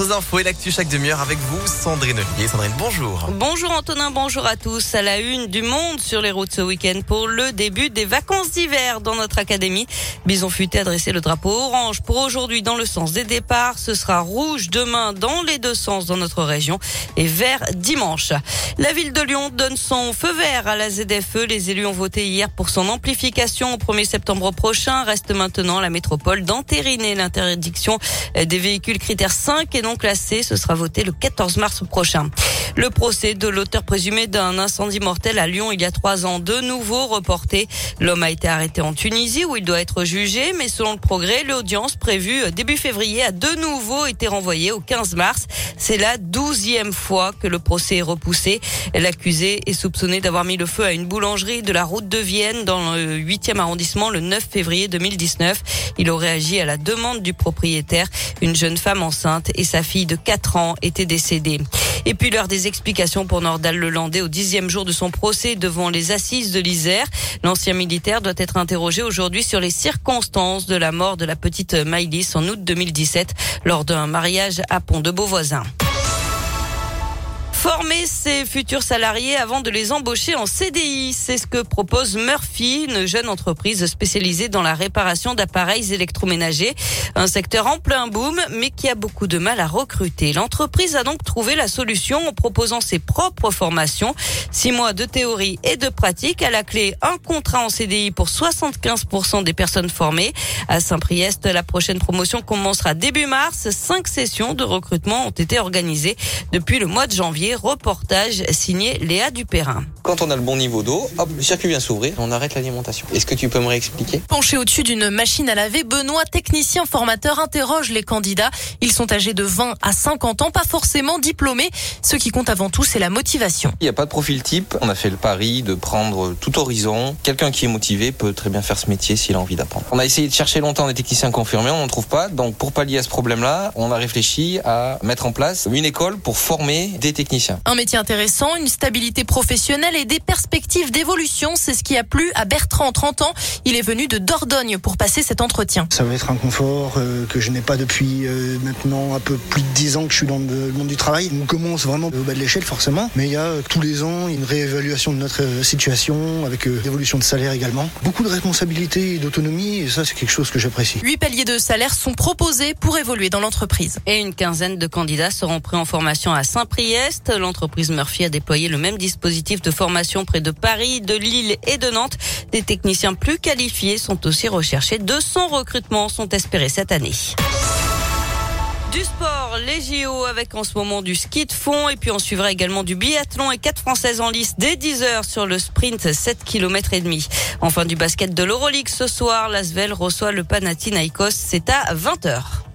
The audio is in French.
aux infos et l'actu chaque demi-heure avec vous, Sandrine. Sandrine, bonjour. Bonjour Antonin, bonjour à tous. À la une du monde sur les routes ce week-end pour le début des vacances d'hiver dans notre académie. Bison Futé a dressé le drapeau orange pour aujourd'hui dans le sens des départs. Ce sera rouge demain dans les deux sens dans notre région et vert dimanche. La ville de Lyon donne son feu vert à la ZFE. Les élus ont voté hier pour son amplification au 1er septembre prochain. Reste maintenant la métropole d'entériner l'interdiction des véhicules critères 5 et non classés. Ce sera voté le 14 mars prochain. Le procès de l'auteur présumé d'un incendie mortel à Lyon il y a trois ans, de nouveau reporté. L'homme a été arrêté en Tunisie où il doit être jugé, mais selon le progrès, l'audience prévue début février a de nouveau été renvoyée au 15 mars. C'est la douzième fois que le procès est repoussé. L'accusé est soupçonné d'avoir mis le feu à une boulangerie de la route de Vienne dans le 8e arrondissement le 9 février 2019. Il aurait agi à la demande du propriétaire. Une jeune femme enceinte et sa fille de 4 ans étaient décédées. Et puis l'heure des explications pour Nordal Lelandais au dixième jour de son procès devant les assises de l'Isère. L'ancien militaire doit être interrogé aujourd'hui sur les circonstances de la mort de la petite Maïlis en août 2017 lors d'un mariage à Pont-de-Beauvoisin. Former ses futurs salariés avant de les embaucher en CDI, c'est ce que propose Murphy, une jeune entreprise spécialisée dans la réparation d'appareils électroménagers. Un secteur en plein boom, mais qui a beaucoup de mal à recruter. L'entreprise a donc trouvé la solution en proposant ses propres formations. Six mois de théorie et de pratique. À la clé, un contrat en CDI pour 75% des personnes formées. À Saint-Priest, la prochaine promotion commencera début mars. Cinq sessions de recrutement ont été organisées depuis le mois de janvier. Reportage signé Léa Dupérin. Quand on a le bon niveau d'eau, hop, le circuit vient s'ouvrir, on arrête l'alimentation. Est-ce que tu peux me réexpliquer? Penché au-dessus d'une machine à laver, Benoît, technicien formateur, interroge les candidats. Ils sont âgés de 20 à 50 ans, pas forcément diplômés. Ce qui compte avant tout, c'est la motivation. Il n'y a pas de profil type. On a fait le pari de prendre tout horizon. Quelqu'un qui est motivé peut très bien faire ce métier s'il a envie d'apprendre. On a essayé de chercher longtemps des techniciens confirmés, on n'en trouve pas. Donc pour pallier à ce problème-là, on a réfléchi à mettre en place une école pour former des techniciens. Un métier intéressant, une stabilité professionnelle et des perspectives d'évolution, c'est ce qui a plu à Bertrand, 30 ans. Il est venu de Dordogne pour passer cet entretien. Ça va être un confort euh, que je n'ai pas depuis euh, maintenant un peu plus de 10 ans que je suis dans le monde du travail. On commence vraiment au bas de l'échelle forcément, mais il y a euh, tous les ans une réévaluation de notre situation avec l'évolution de salaire également. Beaucoup de responsabilités et d'autonomie et ça c'est quelque chose que j'apprécie. Huit paliers de salaire sont proposés pour évoluer dans l'entreprise. Et une quinzaine de candidats seront pris en formation à Saint-Priest l'entreprise Murphy a déployé le même dispositif de formation près de Paris, de Lille et de Nantes. Des techniciens plus qualifiés sont aussi recherchés. 200 recrutements sont espérés cette année. Du sport, les JO avec en ce moment du ski de fond et puis on suivra également du biathlon et quatre françaises en lice dès 10 heures sur le sprint 7 km et demi. Enfin du basket de l'Euroleague ce soir, l'Asvel reçoit le Panathinaikos, c'est à 20 heures.